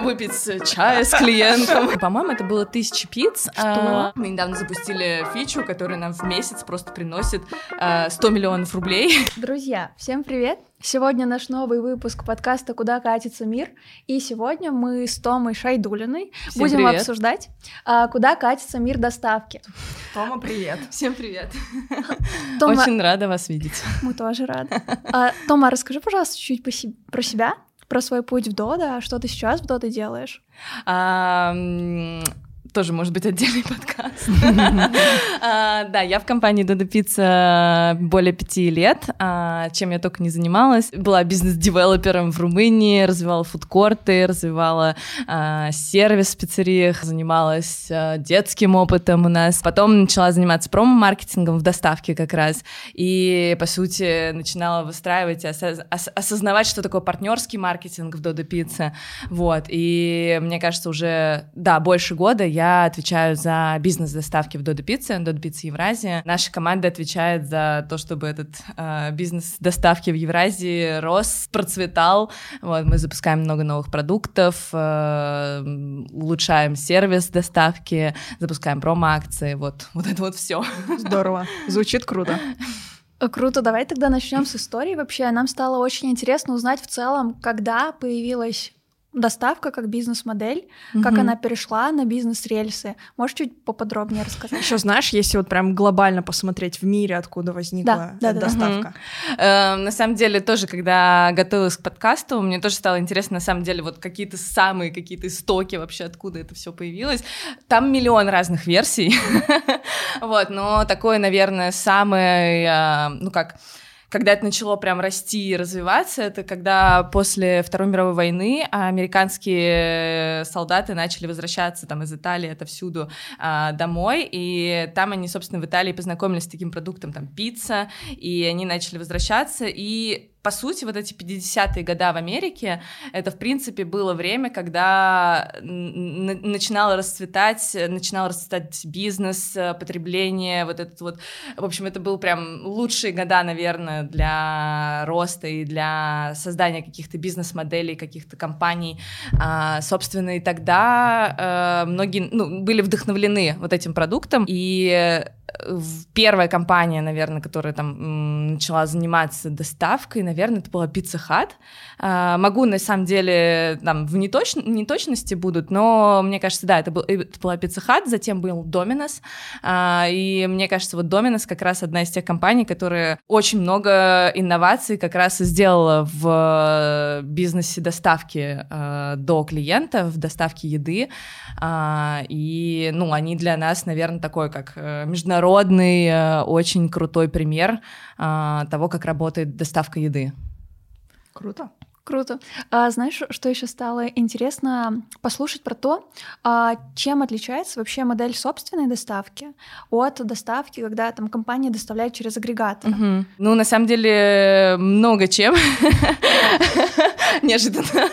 выпить чая с клиентом. По-моему, это было тысяча пиц. Что? А, Мы недавно запустили фичу, которая нам в месяц просто приносит а, 100 миллионов рублей. Друзья, всем привет! Сегодня наш новый выпуск подкаста «Куда катится мир?» И сегодня мы с Томой Шайдулиной Всем будем привет. обсуждать, а, куда катится мир доставки. Тома, привет. Всем привет. Тома, Очень рада вас видеть. мы тоже рады. А, Тома, расскажи, пожалуйста, чуть-чуть по се- про себя, про свой путь в Дода, что ты сейчас в Дода делаешь? Тоже может быть отдельный подкаст. А, Да, я в компании Dodo Pizza более пяти лет. А, Чем я только не занималась. Была бизнес-девелопером в Румынии, развивала фудкорты, развивала а, сервис в пиццериях, занималась детским опытом у нас. Потом начала заниматься промо-маркетингом в доставке как раз. И, по сути, начинала выстраивать осознавать, что такое партнерский маркетинг в Dodo Pizza. Вот. И мне кажется, уже, да, больше года я отвечаю за бизнес доставки в Dodo Pizza, Dodo Pizza Евразия. Наша команда отвечает за то, чтобы этот э, бизнес доставки в Евразии рос, процветал. Вот, мы запускаем много новых продуктов, э, улучшаем сервис доставки, запускаем промо-акции, вот, вот это вот все. Здорово. Звучит круто. Круто, давай тогда начнем с истории. Вообще, нам стало очень интересно узнать в целом, когда появилась доставка как бизнес-модель, как Мгм. она перешла на бизнес-рельсы. Можешь чуть поподробнее рассказать? Еще знаешь, если вот прям глобально посмотреть в мире, откуда возникла Да, да, эта да. доставка. Э, На самом деле, тоже, когда готовилась к подкасту, мне тоже стало интересно, на самом деле, вот какие-то самые какие-то истоки вообще, откуда это все появилось. Там миллион разных версий. Вот, но такое, наверное, самое, э, ну как, когда это начало прям расти и развиваться, это когда после Второй мировой войны американские солдаты начали возвращаться там из Италии отовсюду а, домой, и там они, собственно, в Италии познакомились с таким продуктом, там, пицца, и они начали возвращаться, и по сути, вот эти 50-е года в Америке, это, в принципе, было время, когда начинал расцветать, начинал расцветать бизнес, потребление, вот этот вот, в общем, это был прям лучшие года, наверное, для роста и для создания каких-то бизнес-моделей, каких-то компаний, А, собственно, и тогда э, многие, ну, были вдохновлены вот этим продуктом, и первая компания, наверное, которая там начала заниматься доставкой, наверное, это была Pizza Hut. А, Могу, на самом деле, там в неточ- неточности будут, но мне кажется, да, это, был, это была Pizza Hut, затем был Domino's, А, и мне кажется, вот Domino's как раз одна из тех компаний, которая очень много инноваций как раз и сделала в бизнесе доставки э, до клиента, в доставке еды, а, и, ну, они для нас, наверное, такой как э, международный, э, очень крутой пример а, того, как работает доставка еды. Круто. Круто. А знаешь, что еще стало интересно послушать про то, а, чем отличается вообще модель собственной доставки от доставки, когда там компания доставляет через агрегатор? Мгм. Ну, на самом деле, много чем. Неожиданно.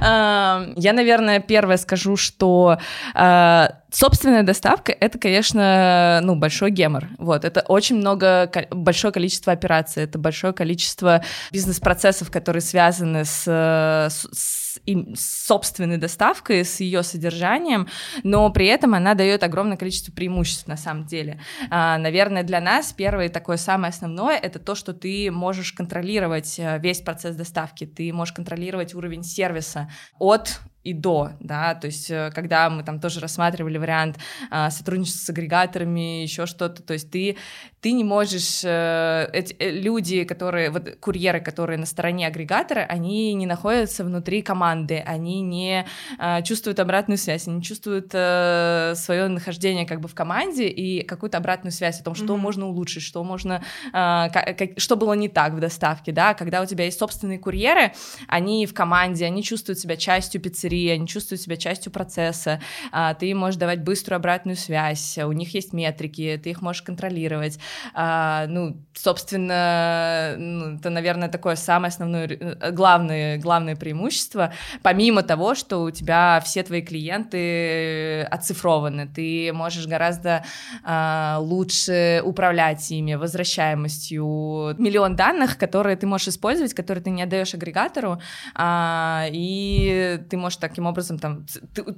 А, Я, наверное, первое скажу, что а, собственная доставка — это, конечно, ну, большой гемор. Вот, это очень много, большое количество операций, это большое количество бизнес-процессов, которые связаны с, э, с- им- собственной доставкой, с ее содержанием, но при этом она дает огромное количество преимуществ на самом деле. А, Наверное, для нас первое такое самое основное это то, что ты можешь контролировать э, весь процесс доставки, ты можешь контролировать уровень сервиса от и до, да, то есть э, когда мы там тоже рассматривали вариант а, сотрудничества с агрегаторами, еще что-то, то есть ты, ты не можешь, э, эти, э, люди, которые, вот курьеры, которые на стороне агрегатора, они не находятся внутри команды, они не э, чувствуют обратную связь, они чувствуют свое нахождение как бы в команде и какую-то обратную связь о том, что Мгм. можно улучшить, что можно, что было не так в доставке, да, когда у тебя есть собственные курьеры, они в команде, они чувствуют себя частью пиццерии, они чувствуют себя частью процесса, а, ты им можешь давать быструю обратную связь, у них есть метрики, ты их можешь контролировать, А, ну, собственно, ну, это, наверное, такое самое основное, э, главное, главное преимущество, помимо того, что у тебя все твои клиенты оцифрованы, ты можешь гораздо а, лучше управлять ими, возвращаемостью, миллион данных, которые ты можешь использовать, которые ты не отдаешь агрегатору, а, и ты можешь таким образом там,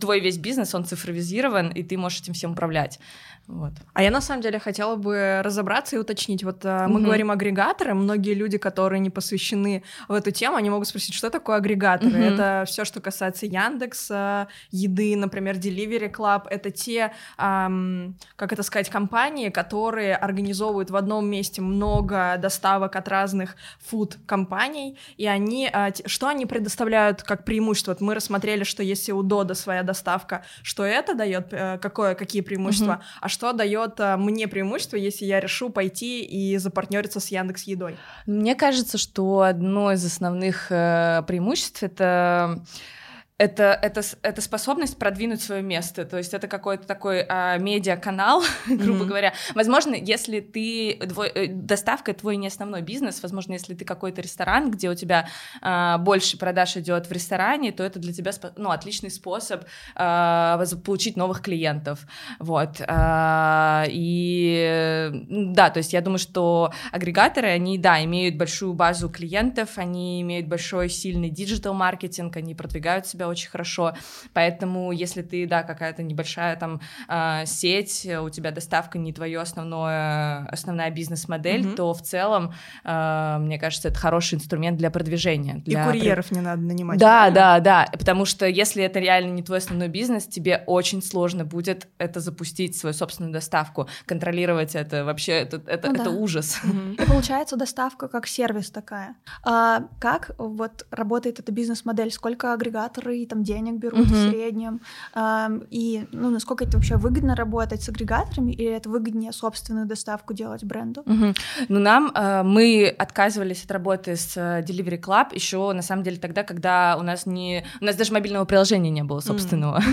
твой весь бизнес, он цифровизирован, и ты можешь этим всем управлять. Вот. А я на самом деле хотела бы разобраться и уточнить. Вот uh, мы угу. говорим агрегаторы, многие люди, которые не посвящены в эту тему, они могут спросить, что такое агрегаторы? Угу. Это все, что касается Яндекса, еды, например, Delivery Club. Это те, эм, как это сказать, компании, которые организовывают в одном месте много доставок от разных фуд-компаний, и они, э, что они предоставляют как преимущество? Вот мы рассмотрели, что если у Дода своя доставка, что это дает, э, какое, какие преимущества, угу. а что дает э, мне преимущество, если я решу пойти и запартнериться с Яндекс Едой? Мне кажется, что одно из основных э, преимуществ это это, это, это способность продвинуть свое место, то есть это какой-то такой а, медиа-канал, грубо mm-hmm. говоря. Возможно, если ты, твой, э, доставка твой не основной бизнес, возможно, если ты какой-то ресторан, где у тебя а, больше продаж идет в ресторане, то это для тебя ну, отличный способ а, получить новых клиентов, вот. А, и да, то есть я думаю, что агрегаторы, они, да, имеют большую базу клиентов, они имеют большой сильный digital-маркетинг, они продвигают себя очень хорошо, поэтому если ты, да, какая-то небольшая там э, сеть, у тебя доставка не твое основное, основная бизнес-модель, mm-hmm. то в целом, э, мне кажется, это хороший инструмент для продвижения. Для И курьеров не надо нанимать. Да, да, да, потому что если это реально не твой основной бизнес, тебе очень сложно будет это запустить, свою собственную доставку, контролировать это, вообще это, это, ну, это да. ужас. Mm-hmm. И получается доставка как сервис такая. А как вот работает эта бизнес-модель? Сколько агрегаторы там денег берут uh-huh. в среднем, э, и ну, насколько это вообще выгодно работать с агрегаторами, или это выгоднее собственную доставку делать бренду? Uh-huh. Ну, нам, э, мы отказывались от работы с э, Delivery Club еще, на самом деле, тогда, когда у нас не... У нас даже мобильного приложения не было собственного.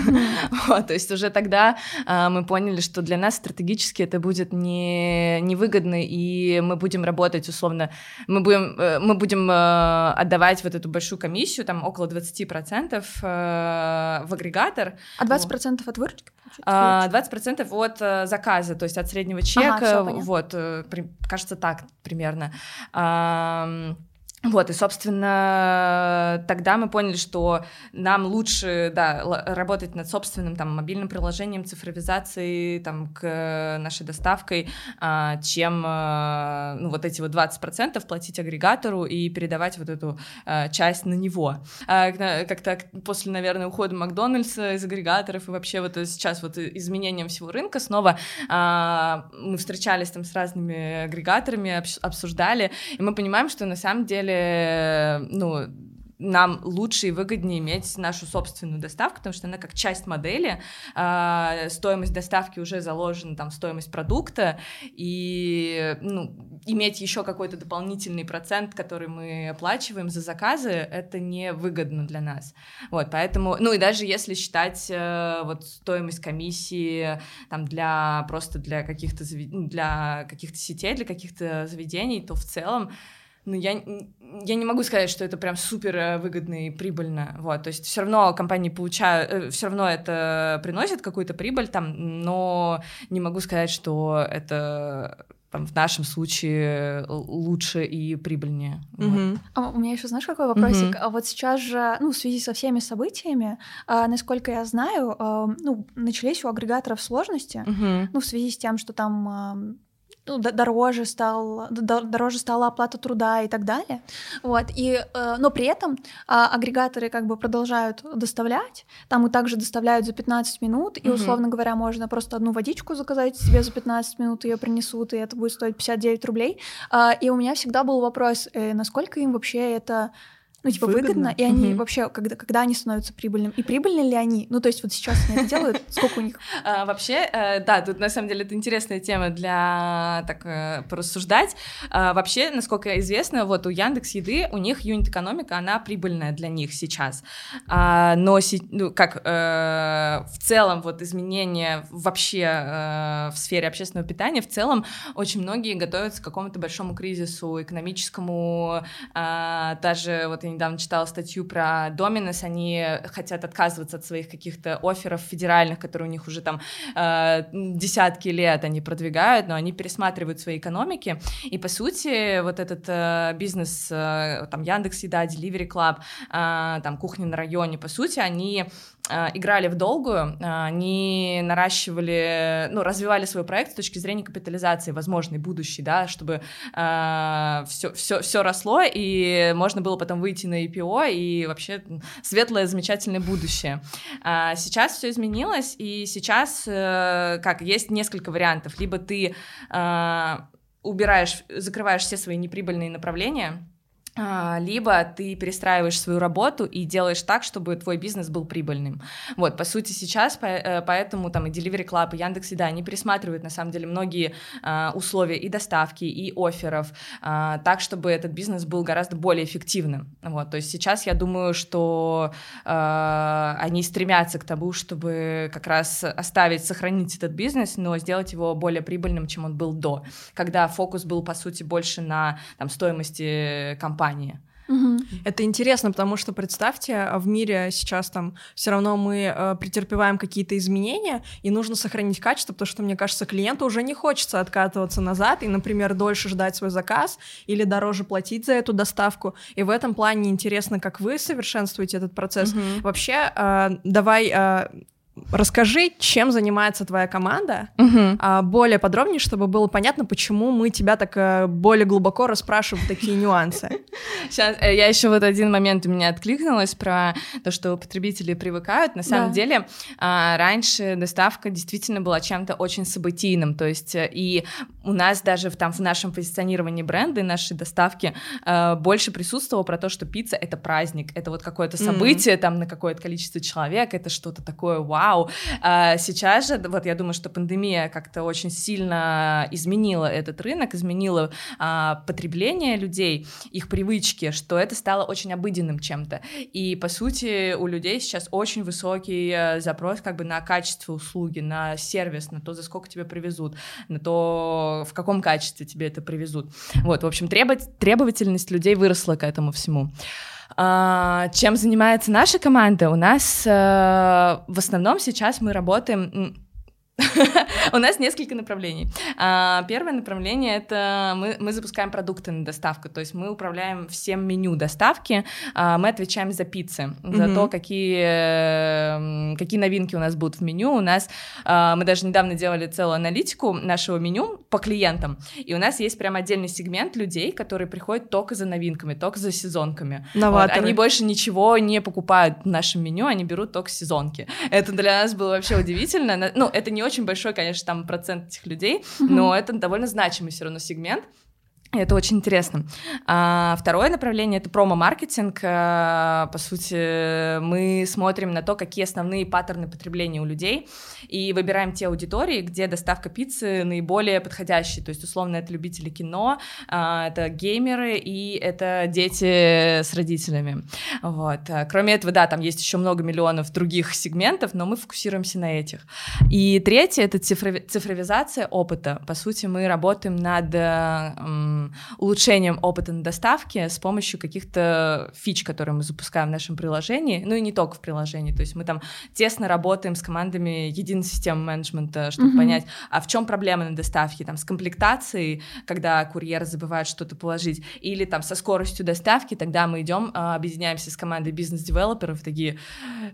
Вот, то есть уже тогда э, мы поняли, что для нас стратегически это будет не, невыгодно, и мы будем работать, условно, мы будем, э, мы будем э, отдавать вот эту большую комиссию, там около 20%, э, в агрегатор. А 20% от выручки? А, 20% от э, заказа, то есть от среднего чека, ага, вот, э, кажется так примерно. Вот, и, собственно, тогда мы поняли, что нам лучше, да, работать над собственным там мобильным приложением, цифровизацией, там, к нашей доставкой, а, чем, а, ну, вот эти вот 20% платить агрегатору и передавать вот эту а, часть на него. Как-то после, наверное, ухода Макдональдса из агрегаторов и вообще вот сейчас вот изменением всего рынка снова мы встречались там с разными агрегаторами, обсуждали, и мы понимаем, что на самом деле деле, ну, нам лучше и выгоднее иметь нашу собственную доставку, потому что она как часть модели, э, стоимость доставки уже заложена, там, стоимость продукта, и, ну, иметь еще какой-то дополнительный процент, который мы оплачиваем за заказы, это не выгодно для нас. Вот, поэтому, ну, и даже если считать э, вот стоимость комиссии, там, для, просто для каких-то, для каких-то сетей, для каких-то заведений, то в целом ну, я, я не могу сказать, что это прям супер э, выгодно и прибыльно, вот, то есть все равно компании получают, э, все равно это приносит какую-то прибыль там, но не могу сказать, что это там, в нашем случае лучше и прибыльнее. Mm-hmm. Вот. А у меня еще, знаешь, какой вопросик? Mm-hmm. А вот сейчас же, ну, в связи со всеми событиями, а, насколько я знаю, а, ну, начались у агрегаторов сложности, mm-hmm. ну, в связи с тем, что там а, ну, дороже, стал, дороже стала оплата труда и так далее. Вот. И, э, но при этом а, агрегаторы как бы продолжают доставлять. Там и также доставляют за 15 минут. И, условно говоря, можно просто одну водичку заказать себе за 15 минут, ее принесут, и это будет стоить 59 рублей. А, и у меня всегда был вопрос, э, насколько им вообще это Ну, типа выгодно, выгодно и они угу. вообще, когда, когда они становятся прибыльным, и прибыльны ли они? Ну, то есть вот сейчас они это делают, сколько у них? А, вообще, э, да, тут на самом деле это интересная тема для так э, порассуждать. А, вообще, насколько известно, вот у Яндекс Еды у них юнит-экономика, она прибыльная для них сейчас. А, но ну, как э, в целом вот изменения вообще в сфере общественного питания, в целом очень многие готовятся к какому-то большому кризису экономическому, даже вот недавно читала статью про Доминос, они хотят отказываться от своих каких-то офферов федеральных, которые у них уже там э, десятки лет они продвигают, но они пересматривают свои экономики, и по сути вот этот э, бизнес, э, там Яндекс Еда, Delivery Club, э, там кухня на районе, по сути они играли в долгую, э, они наращивали, ну, развивали свой проект с точки зрения капитализации возможной будущей, да, чтобы все, все, все росло, и можно было потом выйти на IPO и вообще светлое, замечательное будущее. А, сейчас все изменилось, и сейчас, э, как, есть несколько вариантов. Либо ты а, убираешь, закрываешь все свои неприбыльные направления, либо ты перестраиваешь свою работу и делаешь так, чтобы твой бизнес был прибыльным. Вот, по сути, сейчас э, поэтому там и Delivery Club, и Яндекс.Еда, они пересматривают, на самом деле, многие а, условия и доставки, и офферов, а, так, чтобы этот бизнес был гораздо более эффективным. Вот, то есть сейчас я думаю, что они стремятся к тому, чтобы как раз оставить, сохранить этот бизнес, но сделать его более прибыльным, чем он был до, когда фокус был, по сути, больше на там, стоимости компании, компании. Это интересно, потому что представьте, а в мире сейчас там все равно мы э, претерпеваем какие-то изменения, и нужно сохранить качество, потому что, мне кажется, клиенту уже не хочется откатываться назад и, например, дольше ждать свой заказ или дороже платить за эту доставку. И в этом плане интересно, как вы совершенствуете этот процесс. Угу. Вообще, э, давай э, Расскажи, чем занимается твоя команда, угу. а, более подробнее, чтобы было понятно, почему мы тебя так а, более глубоко расспрашиваем такие нюансы. Сейчас э, я еще вот один момент у меня откликнулась про то, что потребители привыкают. На самом да. деле а, раньше доставка действительно была чем-то очень событийным, то есть э, и у нас даже в, там в нашем позиционировании бренда и нашей доставки а, больше присутствовало про то, что пицца это праздник, это вот какое-то событие mm там на какое-то количество человек, это что-то такое вау вау. А сейчас же, вот я думаю, что пандемия как-то очень сильно изменила этот рынок, изменила а, потребление людей, их привычки, что это стало очень обыденным чем-то. И, по сути, у людей сейчас очень высокий э, запрос как бы на качество услуги, на сервис, на то, за сколько тебе привезут, на то, в каком качестве тебе это привезут. Вот, в общем, требовательность людей выросла к этому всему. А, чем занимается наша команда? У нас э, в основном сейчас мы работаем У нас несколько направлений. А, первое направление — это мы, мы запускаем продукты на доставку, то есть мы управляем всем меню доставки, а, мы отвечаем за пиццы, за то, какие, какие новинки у нас будут в меню. У нас, а, мы даже недавно делали целую аналитику нашего меню по клиентам, и у нас есть прям отдельный сегмент людей, которые приходят только за новинками, только за сезонками. Вот, они больше ничего не покупают в нашем меню, они берут только сезонки. Это для нас было вообще удивительно. Ну, это не очень очень большой, конечно, там процент этих людей, но это довольно значимый все равно сегмент. Это очень интересно. А, второе направление — это промо-маркетинг. А, по сути, мы смотрим на то, какие основные паттерны потребления у людей, и выбираем те аудитории, где доставка пиццы наиболее подходящая. То есть, условно, это любители кино, а, это геймеры и это дети с родителями. Вот. Кроме этого, да, там есть еще много миллионов других сегментов, но мы фокусируемся на этих. И третье — это цифровизация опыта. По сути, мы работаем над улучшением опыта на доставке с помощью каких-то фич, которые мы запускаем в нашем приложении, ну и не только в приложении, то есть мы там тесно работаем с командами единой системы менеджмента, чтобы mm-hmm. понять, а в чем проблема на доставке, там с комплектацией, когда курьер забывает что-то положить, или там со скоростью доставки, тогда мы идем, а, объединяемся с командой бизнес-девелоперов, такие,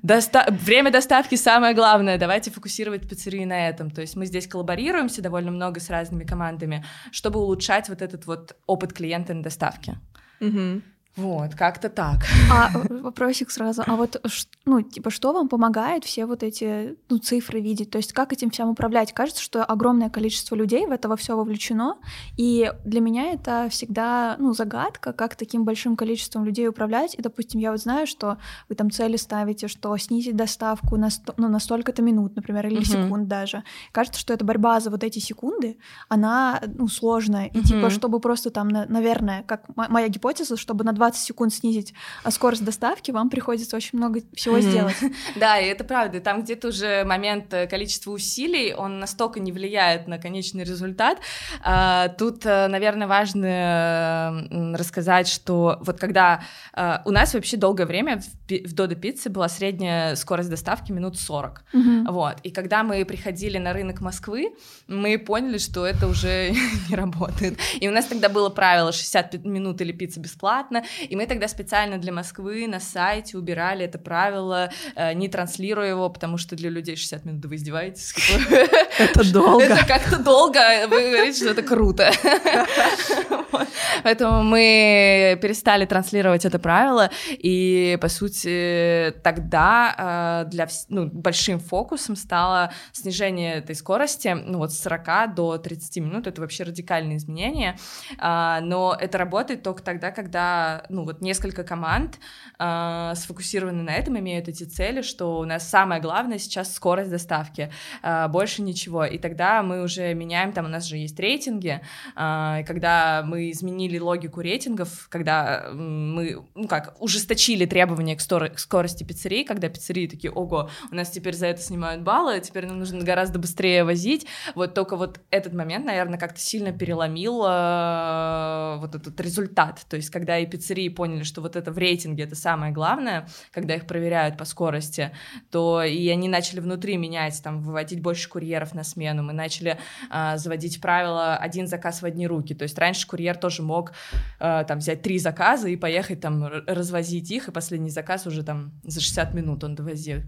Доста... время доставки самое главное, давайте фокусировать пиццерии на этом, то есть мы здесь коллаборируемся довольно много с разными командами, чтобы улучшать вот этот вот опыт клиента на доставке. Угу. Вот, как-то так. А вопросик сразу. А вот, ну, типа, что вам помогает все вот эти ну, цифры видеть? То есть как этим всем управлять? Кажется, что огромное количество людей в это во все вовлечено, и для меня это всегда, ну, загадка, как таким большим количеством людей управлять. И, допустим, я вот знаю, что вы там цели ставите, что снизить доставку на, сто, ну, на столько-то минут, например, или uh-huh. секунд даже. Кажется, что эта борьба за вот эти секунды, она, ну, сложная. И, uh-huh. типа, чтобы просто там, наверное, как моя гипотеза, чтобы на 20 секунд снизить а, скорость доставки, вам приходится очень много всего сделать. Да, и это правда. Там где-то уже момент э, количества усилий, он настолько не влияет на конечный результат. А, тут, э, наверное, важно рассказать, что вот когда э, у нас вообще долгое время в Додо Пицце была средняя скорость доставки минут 40. Вот. И когда мы приходили на рынок Москвы, мы поняли, что это уже не работает. И у нас тогда было правило 60 минут или пицца бесплатно, и мы тогда специально для Москвы на сайте убирали это правило, э, не транслируя его, потому что для людей 60 минут, да вы издеваетесь? Это долго. Это как-то долго, вы говорите, что это круто. Поэтому мы перестали транслировать это правило, и, по сути, тогда э, для ну, большим фокусом стало снижение этой скорости, ну вот с 40 до 30 минут, это вообще радикальные изменения, а, но это работает только тогда, когда ну вот несколько команд э, сфокусированы на этом, имеют эти цели, что у нас самое главное сейчас скорость доставки, э, больше ничего. И тогда мы уже меняем, там у нас же есть рейтинги, э, когда мы изменили логику рейтингов, когда мы, ну как, ужесточили требования к, стор- к скорости пиццерии, когда пиццерии такие, ого, у нас теперь за это снимают баллы, теперь нам нужно гораздо быстрее возить. Вот только вот этот момент, наверное, как-то сильно переломил э, вот этот результат. То есть, когда и пиццерии индустрии поняли, что вот это в рейтинге это самое главное, когда их проверяют по скорости, то и они начали внутри менять, там, выводить больше курьеров на смену, мы начали э, заводить правило один заказ в одни руки, то есть раньше курьер тоже мог э, там взять три заказа и поехать там развозить их, и последний заказ уже там за 60 минут он довозил.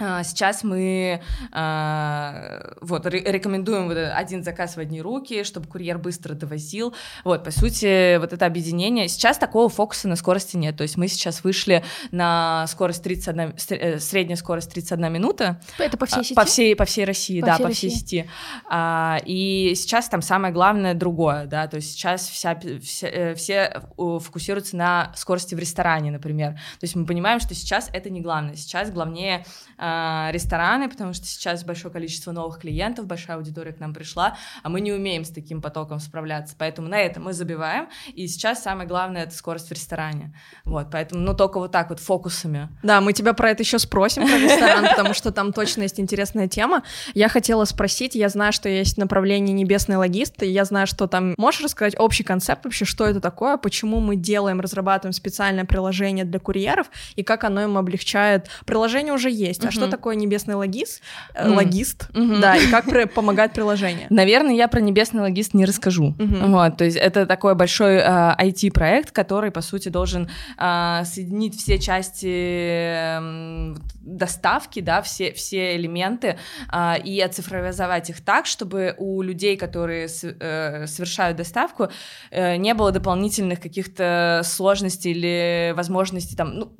А, сейчас мы э, вот рекомендуем вот один заказ в одни руки, чтобы курьер быстро довозил. Вот, по сути, вот это объединение. Сейчас такого фокуса на скорости нет. То есть мы сейчас вышли на скорость 31, э, средняя скорость 31 минута. Это по всей сети? По всей, по всей России, по да, всей по всей России. сети. А, и сейчас там самое главное другое, да, то есть сейчас вся, вся, э, все фокусируются на скорости в ресторане, например. То есть мы понимаем, что сейчас это не главное. Сейчас главнее а, рестораны, потому что сейчас большое количество новых клиентов, большая аудитория к нам пришла, а мы не умеем с таким потоком справляться, поэтому на это мы забиваем, и сейчас самое главное — это скорость в ресторане, вот, поэтому, ну, только вот так вот фокусами. Да, мы тебя про это еще спросим, про ресторан, потому что там точно есть интересная тема. Я хотела спросить, я знаю, что есть направление небесный логист, и я знаю, что там... Можешь рассказать общий концепт вообще, что это такое, почему мы делаем, разрабатываем специальное приложение для курьеров, и как оно им облегчает? Приложение уже есть, а что такое небесный логист? Mm. Логист, mm-hmm. да, и как помогает приложение? Наверное, я про небесный логист не расскажу. Вот, то есть это такой большой э, IT-проект, который, по сути, должен э, соединить все части э, доставки, да, все, все элементы э, и оцифровизовать их так, чтобы у людей, которые э, совершают доставку, э, не было дополнительных каких-то сложностей или возможностей там, ну,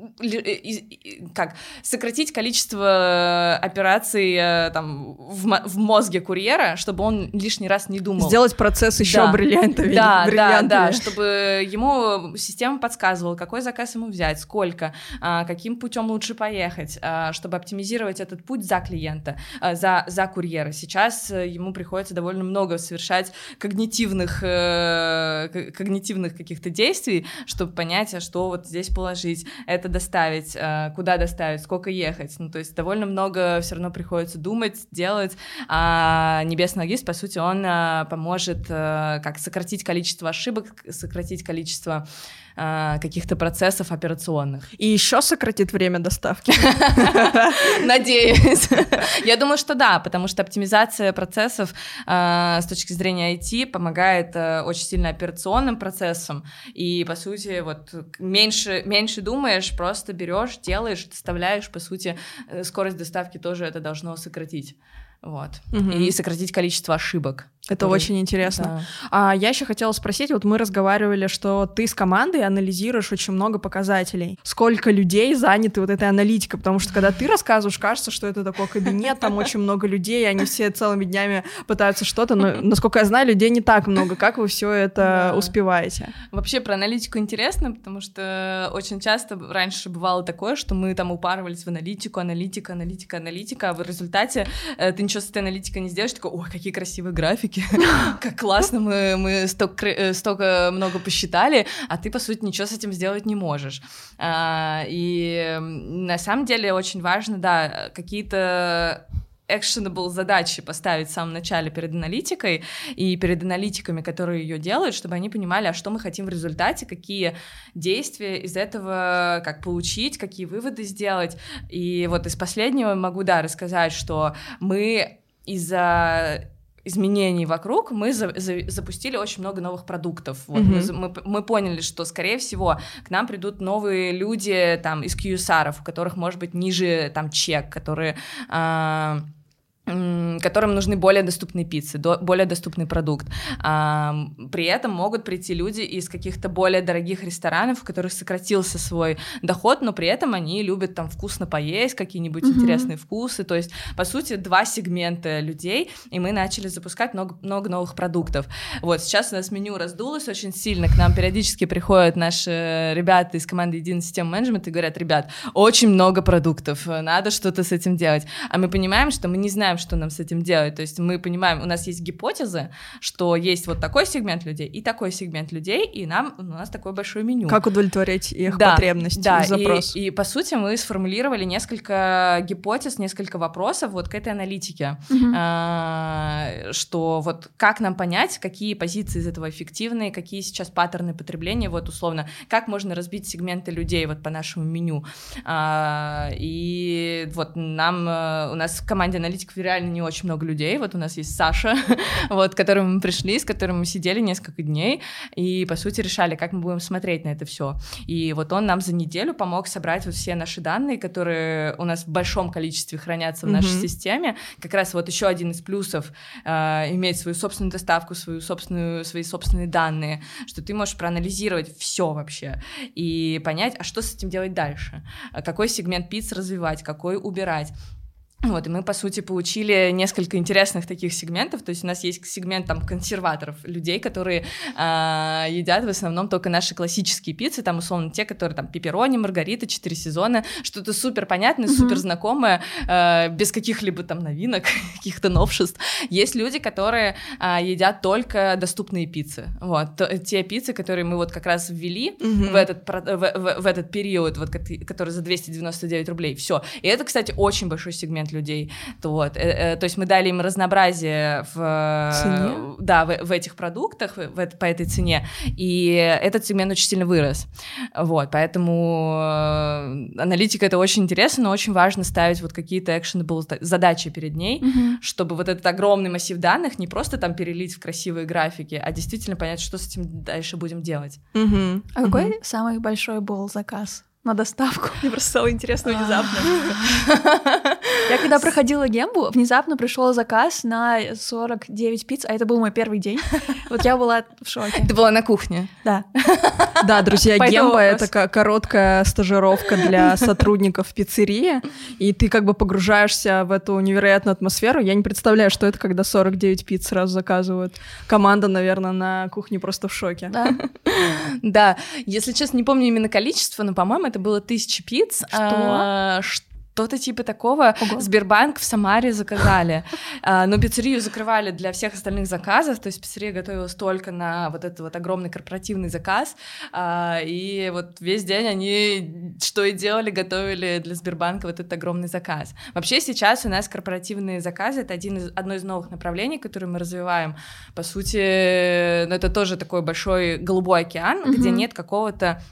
как сократить количество Э, операций э, там в, в мозге курьера, чтобы он лишний раз не думал. Сделать процесс еще да. бриллиантовее. Да, да, да, чтобы ему система подсказывала, какой заказ ему взять, сколько, а, каким путем лучше поехать, а, чтобы оптимизировать этот путь за клиента, а, за, за курьера. Сейчас э, ему приходится довольно много совершать когнитивных, когнитивных каких-то действий, чтобы понять, что вот здесь положить, это доставить, куда доставить, сколько ехать. Ну, то есть довольно много все равно приходится думать, делать. А небесный логист, по сути, он а, поможет а, как сократить количество ошибок, сократить количество а, каких-то процессов операционных. И еще сократит время доставки. Надеюсь. Я думаю, что да, потому что оптимизация процессов с точки зрения IT помогает очень сильно операционным процессам. И, по сути, вот меньше, меньше думаешь, просто берешь, делаешь, доставляешь, по сути, скорость доставки тоже это должно сократить. Вот. Угу. И сократить количество ошибок. Это который... очень интересно. Да. А я еще хотела спросить, вот мы разговаривали, что ты с командой анализируешь очень много показателей. Сколько людей заняты вот этой аналитикой? Потому что когда ты рассказываешь, кажется, что это такой кабинет, там очень много людей, они все целыми днями пытаются что-то, но, насколько я знаю, людей не так много. Как вы все это да. успеваете? Вообще про аналитику интересно, потому что очень часто раньше бывало такое, что мы там упарывались в аналитику, аналитика, аналитика, аналитика, а в результате э, ты ничего с этой аналитикой не сделаешь, такой, ой, какие красивые графики, как классно, мы, мы столько, э, столько много посчитали, а ты, по сути, ничего с этим сделать не можешь. А, и на самом деле очень важно, да, какие-то actionable задачи поставить в самом начале перед аналитикой и перед аналитиками, которые ее делают, чтобы они понимали, а что мы хотим в результате, какие действия из этого как получить, какие выводы сделать. И вот из последнего могу, да, рассказать, что мы из-за изменений вокруг, мы за, за, запустили очень много новых продуктов. Вот, mm-hmm. мы, мы, мы поняли, что, скорее всего, к нам придут новые люди там из QSR, у которых может быть ниже там чек, которые... Э, которым нужны более доступные пиццы, до, более доступный продукт. А, при этом могут прийти люди из каких-то более дорогих ресторанов, у которых сократился свой доход, но при этом они любят там вкусно поесть, какие-нибудь mm-hmm. интересные вкусы. То есть, по сути, два сегмента людей, и мы начали запускать много, много новых продуктов. Вот, сейчас у нас меню раздулось очень сильно, к нам периодически приходят наши ребята из команды Единой системы менеджмента и говорят, ребят, очень много продуктов, надо что-то с этим делать. А мы понимаем, что мы не знаем, что нам с этим делать. То есть мы понимаем, у нас есть гипотезы, что есть вот такой сегмент людей и такой сегмент людей, и нам у нас такое большое меню. Как удовлетворять их да, потребности, да, запрос. И, и по сути мы сформулировали несколько гипотез, несколько вопросов вот к этой аналитике, угу. а, что вот как нам понять, какие позиции из этого эффективные, какие сейчас паттерны потребления, вот условно, как можно разбить сегменты людей вот по нашему меню. А, и вот нам, э, у нас в команде аналитиков реально не очень много людей. Вот у нас есть Саша, вот, к которому мы пришли, с которым мы сидели несколько дней и, по сути, решали, как мы будем смотреть на это все. И вот он нам за неделю помог собрать вот все наши данные, которые у нас в большом количестве хранятся в нашей mm-hmm. системе. Как раз вот еще один из плюсов э, иметь свою собственную доставку, свою собственную, свои собственные данные, что ты можешь проанализировать все вообще и понять, а что с этим делать дальше, какой сегмент пиц развивать, какой убирать. Вот, и мы, по сути, получили несколько интересных таких сегментов. То есть у нас есть сегмент там консерваторов, людей, которые э, едят в основном только наши классические пиццы, там, условно, те, которые там пепперони, маргарита, четыре сезона, что-то супер понятное, mm-hmm. супер знакомое, э, без каких-либо там новинок, каких-то новшеств. Есть люди, которые э, едят только доступные пиццы. Вот, то, те пиццы, которые мы вот как раз ввели mm-hmm. в, этот, в, в, в этот период, вот, который за 299 рублей. Все. И это, кстати, очень большой сегмент сегмент людей. То, вот, э, э, то есть мы дали им разнообразие в, э, цене? Да, в, в этих продуктах, в, в, по этой цене, и этот сегмент очень сильно вырос. Вот, поэтому аналитика это очень интересно, но очень важно ставить вот какие-то actionable задачи перед ней, mm-hmm. чтобы вот этот огромный массив данных не просто там перелить в красивые графики, а действительно понять, что с этим дальше будем делать. Mm-hmm. А какой mm-hmm. самый большой был заказ? на доставку. Мне просто стало интересно внезапно. Я когда проходила гембу, внезапно пришел заказ на 49 пиц, а это был мой первый день. Вот я была в шоке. Ты была на кухне? Да. Да, друзья, гемба — это короткая стажировка для сотрудников пиццерии, и ты как бы погружаешься в эту невероятную атмосферу. Я не представляю, что это, когда 49 пиц сразу заказывают. Команда, наверное, на кухне просто в шоке. Да. Да, если честно, не помню именно количество, но, по-моему, это было тысяча пиц. Что? Что-то типа такого Ого. Сбербанк в Самаре заказали. А, но пиццерию закрывали для всех остальных заказов, то есть пиццерия готовилась только на вот этот вот огромный корпоративный заказ, а, и вот весь день они что и делали, готовили для Сбербанка вот этот огромный заказ. Вообще сейчас у нас корпоративные заказы — это один из, одно из новых направлений, которые мы развиваем. По сути, ну, это тоже такой большой голубой океан, mm-hmm. где нет какого-то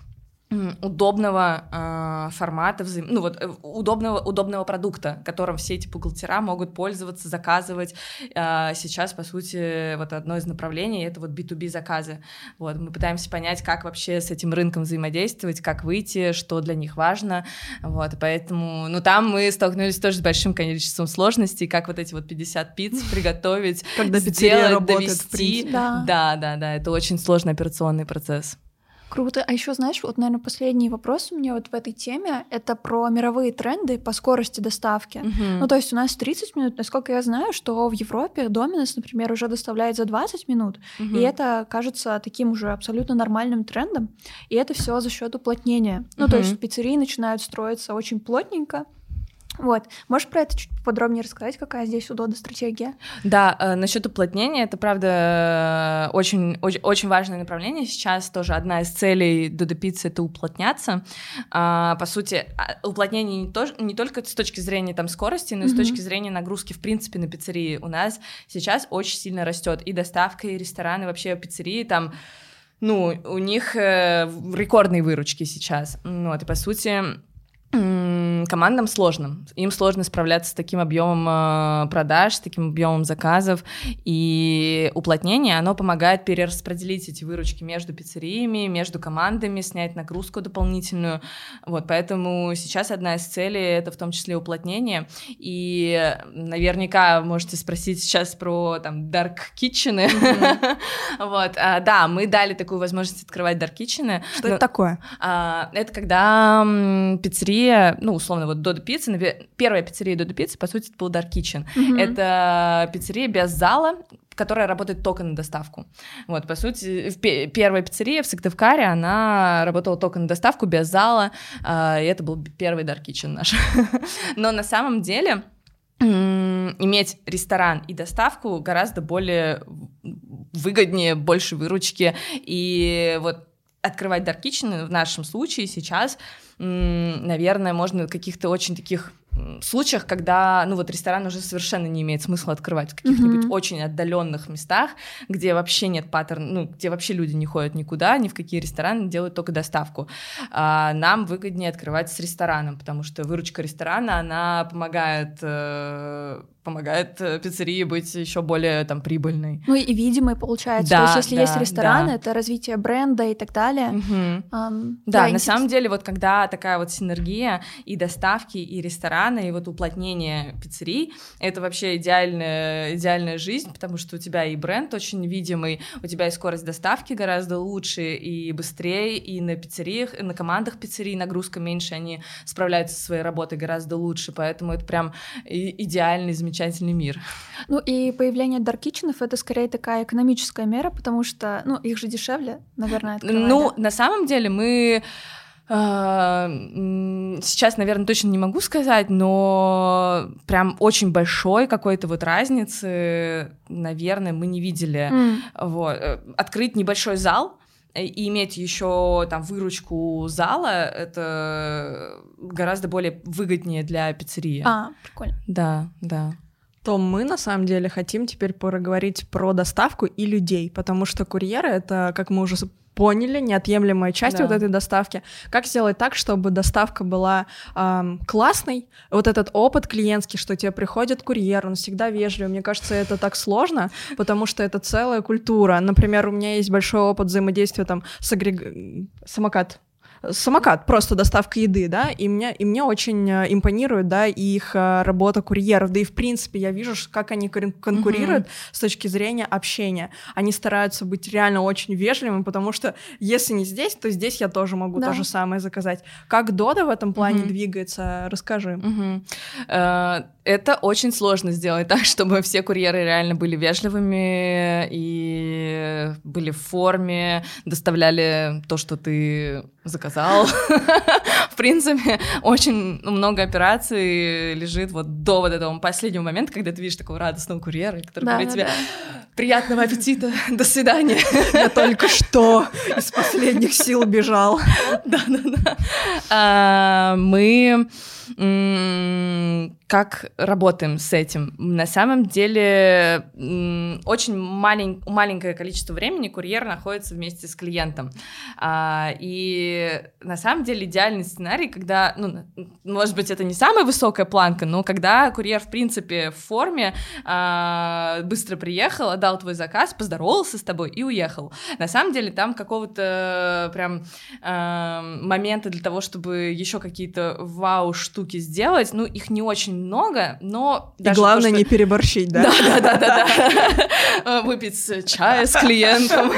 удобного э, формата, взаим... ну вот э, удобного удобного продукта, которым все эти бухгалтера могут пользоваться, заказывать. Э, сейчас, по сути, вот одно из направлений это вот B2B заказы. Вот мы пытаемся понять, как вообще с этим рынком взаимодействовать, как выйти, что для них важно. Вот поэтому, ну там мы столкнулись тоже с большим количеством сложностей, как вот эти вот 50 пиц приготовить, когда сделать, довести. Да, да, да, это очень сложный операционный процесс. Круто. А еще, знаешь, вот, наверное, последний вопрос у меня вот в этой теме — это про мировые тренды по скорости доставки. Uh-huh. Ну, то есть у нас 30 минут, насколько я знаю, что в Европе Доминос, например, уже доставляет за 20 минут, uh-huh. и это кажется таким уже абсолютно нормальным трендом, и это все за счет уплотнения. Ну, uh-huh. то есть пиццерии начинают строиться очень плотненько, вот. Можешь про это чуть подробнее рассказать, какая здесь у Дода стратегия? Да, э, насчет уплотнения, это правда очень, очень, очень важное направление. Сейчас тоже одна из целей Дода Пиццы — это уплотняться. А, по сути, а, уплотнение не, то, не только с точки зрения там, скорости, но и mm-hmm. с точки зрения нагрузки в принципе на пиццерии. У нас сейчас очень сильно растет и доставка, и рестораны, вообще пиццерии там ну, у них э, рекордные выручки сейчас. Вот, и по сути, командам сложно. Им сложно справляться с таким объемом э, продаж, с таким объемом заказов. И уплотнение, оно помогает перераспределить эти выручки между пиццериями, между командами, снять нагрузку дополнительную. Вот, поэтому сейчас одна из целей — это в том числе уплотнение. И наверняка можете спросить сейчас про там dark kitchen. Вот, а, да, мы дали такую возможность открывать dark kitchen. Что это такое? А, это когда пиццерия пиццерия, ну, условно, вот Додо Пицца, первая пиццерия Додо Пицца, по сути, это был Dark Kitchen. Mm-hmm. Это пиццерия без зала, которая работает только на доставку. Вот, по сути, первая пиццерия в Сыктывкаре, она работала только на доставку, без зала, а, и это был первый Dark Kitchen наш. Но на самом деле иметь ресторан и доставку гораздо более выгоднее, больше выручки, и вот открывать Dark Kitchen в нашем случае сейчас наверное, можно каких-то очень таких случаях, когда, ну вот ресторан уже совершенно не имеет смысла открывать в каких-нибудь mm-hmm. очень отдаленных местах, где вообще нет паттерна, ну где вообще люди не ходят никуда, ни в какие рестораны, делают только доставку. А нам выгоднее открывать с рестораном, потому что выручка ресторана, она помогает э, помогает э, пиццерии быть еще более там прибыльной. Ну и видимой получается. Да, То есть если да, есть рестораны, да. это развитие бренда и так далее. Угу. Um, да, да, на самом деле вот когда такая вот синергия и доставки, и рестораны, и вот уплотнение пиццерий, это вообще идеальная, идеальная жизнь, потому что у тебя и бренд очень видимый, у тебя и скорость доставки гораздо лучше и быстрее, и на пиццериях, и на командах пиццерий нагрузка меньше, они справляются со своей работой гораздо лучше, поэтому это прям идеальный, замечательный замечательный мир. Ну и появление даркиченов это скорее такая экономическая мера, потому что, ну, их же дешевле, наверное, открывать. Ну, да? на самом деле мы а, сейчас, наверное, точно не могу сказать, но прям очень большой какой-то вот разницы, наверное, мы не видели. Mm. Вот. Э, открыть небольшой зал, и иметь еще там выручку зала, это гораздо более выгоднее для пиццерии. А, прикольно. Да, да то мы на самом деле хотим теперь поговорить про доставку и людей, потому что курьеры это, как мы уже поняли, неотъемлемая часть да. вот этой доставки. Как сделать так, чтобы доставка была эм, классной? Вот этот опыт клиентский, что тебе приходит курьер, он всегда вежливый. Мне кажется, это так сложно, потому что это целая культура. Например, у меня есть большой опыт взаимодействия там с агрег... самокат самокат, просто доставка еды, да, и мне, и мне очень э, импонирует, да, их э, работа курьеров, да и в принципе я вижу, как они конкурируют mm-hmm. с точки зрения общения. Они стараются быть реально очень вежливыми, потому что если не здесь, то здесь я тоже могу да. то же самое заказать. Как Дода в этом плане mm-hmm. двигается, расскажи. Mm-hmm. Это очень сложно сделать так, чтобы все курьеры реально были вежливыми и были в форме, доставляли то, что ты заказал. В принципе, очень много операций лежит вот до вот этого последнего момента, когда ты видишь такого радостного курьера, который говорит тебе приятного аппетита, до свидания. Я только что из последних сил бежал. Да-да-да. А, мы как работаем с этим? На самом деле очень малень, маленькое количество времени курьер находится вместе с клиентом. А, и на самом деле идеальный сценарий, когда, ну, может быть, это не самая высокая планка, но когда курьер, в принципе, в форме, а, быстро приехал, отдал твой заказ, поздоровался с тобой и уехал. На самом деле там какого-то прям а, момента для того, чтобы еще какие-то вау-штуки сделать, ну, их не очень много, но... И главное то, что... не переборщить, да? Да-да-да. Выпить чая с клиентом.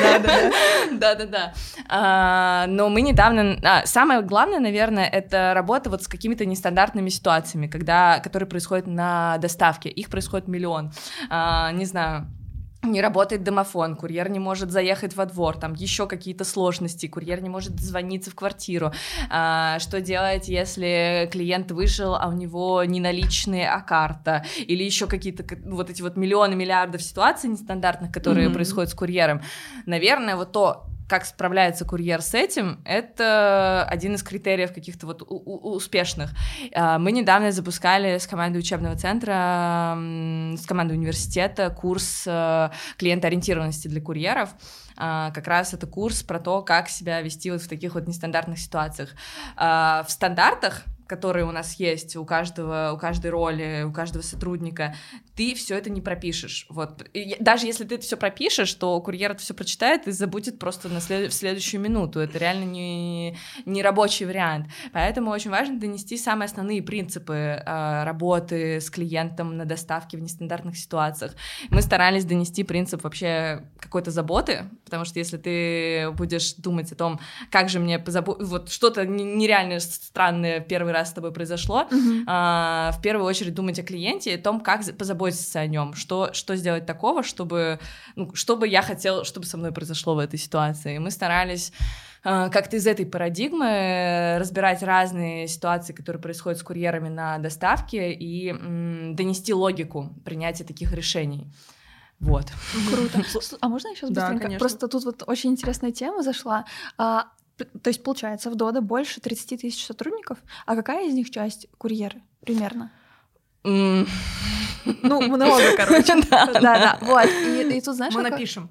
Да-да-да. А, но мы недавно... А, самое главное, наверное, это работа вот с какими-то нестандартными ситуациями, когда, которые происходят на доставке. Их происходит миллион. А, не знаю, не работает домофон, курьер не может заехать во двор, там еще какие-то сложности, курьер не может звониться в квартиру. А, что делать, если клиент вышел, а у него не наличные, а карта? Или еще какие-то вот эти вот миллионы, миллиардов ситуаций нестандартных, которые mm-hmm. происходят с курьером. Наверное, вот то, как справляется курьер с этим, это один из критериев каких-то вот успешных. А, мы недавно запускали с командой учебного центра, с командой университета курс э, клиентоориентированности для курьеров. А, как раз это курс про то, как себя вести вот в таких вот нестандартных ситуациях. А, в стандартах которые у нас есть у каждого, у каждой роли, у каждого сотрудника, ты все это не пропишешь. Вот. И даже если ты это все пропишешь, то курьер это все прочитает и забудет просто на след... в следующую минуту. Это реально не, не рабочий вариант. Поэтому очень важно донести самые основные принципы э, работы с клиентом на доставке в нестандартных ситуациях. Мы старались донести принцип вообще какой-то заботы, потому что если ты будешь думать о том, как же мне позаботиться, вот что-то нереально странное первый раз с тобой произошло, mm-hmm. а, в первую очередь думать о клиенте и о том, как позаботиться о нем, что, что сделать такого, чтобы, ну, чтобы я хотел, чтобы со мной произошло в этой ситуации. И мы старались а, как-то из этой парадигмы разбирать разные ситуации, которые происходят с курьерами на доставке и м, донести логику принятия таких решений. Вот. Круто. А можно я сейчас быстренько? Да, Просто тут вот очень интересная тема зашла. А, то есть, получается, в Дода больше 30 тысяч сотрудников, а какая из них часть курьеры примерно? Ну, много, короче. Да, да, вот. И тут, знаешь, Мы напишем.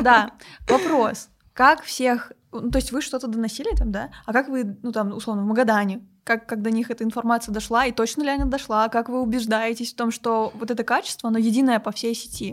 Да, вопрос. Как всех ну, то есть вы что-то доносили там, да? А как вы, ну там, условно, в Магадане, как, как до них эта информация дошла, и точно ли она дошла, как вы убеждаетесь в том, что вот это качество, оно единое по всей сети?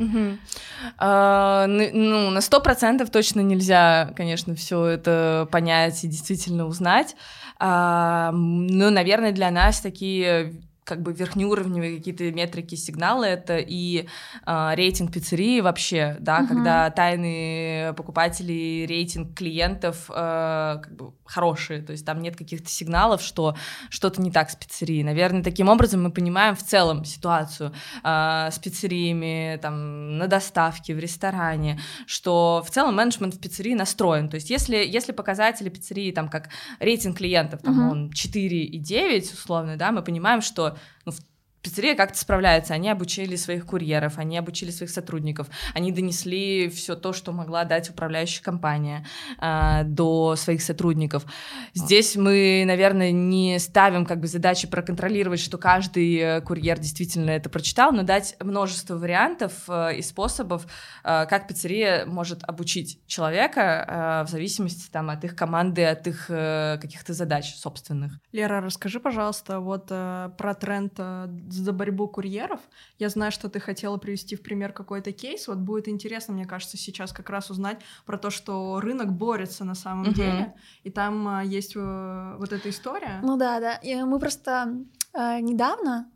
А, ну, на сто процентов точно нельзя, конечно, все это понять и действительно узнать. А, ну, наверное, для нас такие как бы верхнеуровневые какие-то метрики, сигналы, это и э, рейтинг пиццерии вообще, да, uh-huh. когда тайные покупатели, рейтинг клиентов э, как бы хорошие, то есть там нет каких-то сигналов, что что-то не так с пиццерией. Наверное, таким образом мы понимаем в целом ситуацию э, с пиццериями, там, на доставке, в ресторане, что в целом менеджмент в пиццерии настроен. То есть если, если показатели пиццерии, там, как рейтинг клиентов, там, uh-huh. он 4 и 9, условно, да, мы понимаем, что ну, пиццерия как-то справляется. Они обучили своих курьеров, они обучили своих сотрудников, они донесли все то, что могла дать управляющая компания э, до своих сотрудников. Здесь мы, наверное, не ставим как бы задачи проконтролировать, что каждый э, курьер действительно это прочитал, но дать множество вариантов э, и способов, э, как пиццерия может обучить человека э, в зависимости там, от их команды, от их э, каких-то задач собственных. Лера, расскажи, пожалуйста, вот э, про тренд э, за борьбу курьеров. Я знаю, что ты хотела привести в пример какой-то кейс. Вот будет интересно, мне кажется, сейчас как раз узнать про то, что рынок борется на самом uh-huh. деле. И там а, есть э, вот эта история. Ну да, да. И мы просто э, недавно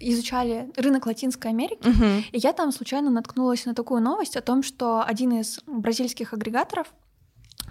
изучали рынок Латинской Америки, uh-huh. и я там случайно наткнулась на такую новость о том, что один из бразильских агрегаторов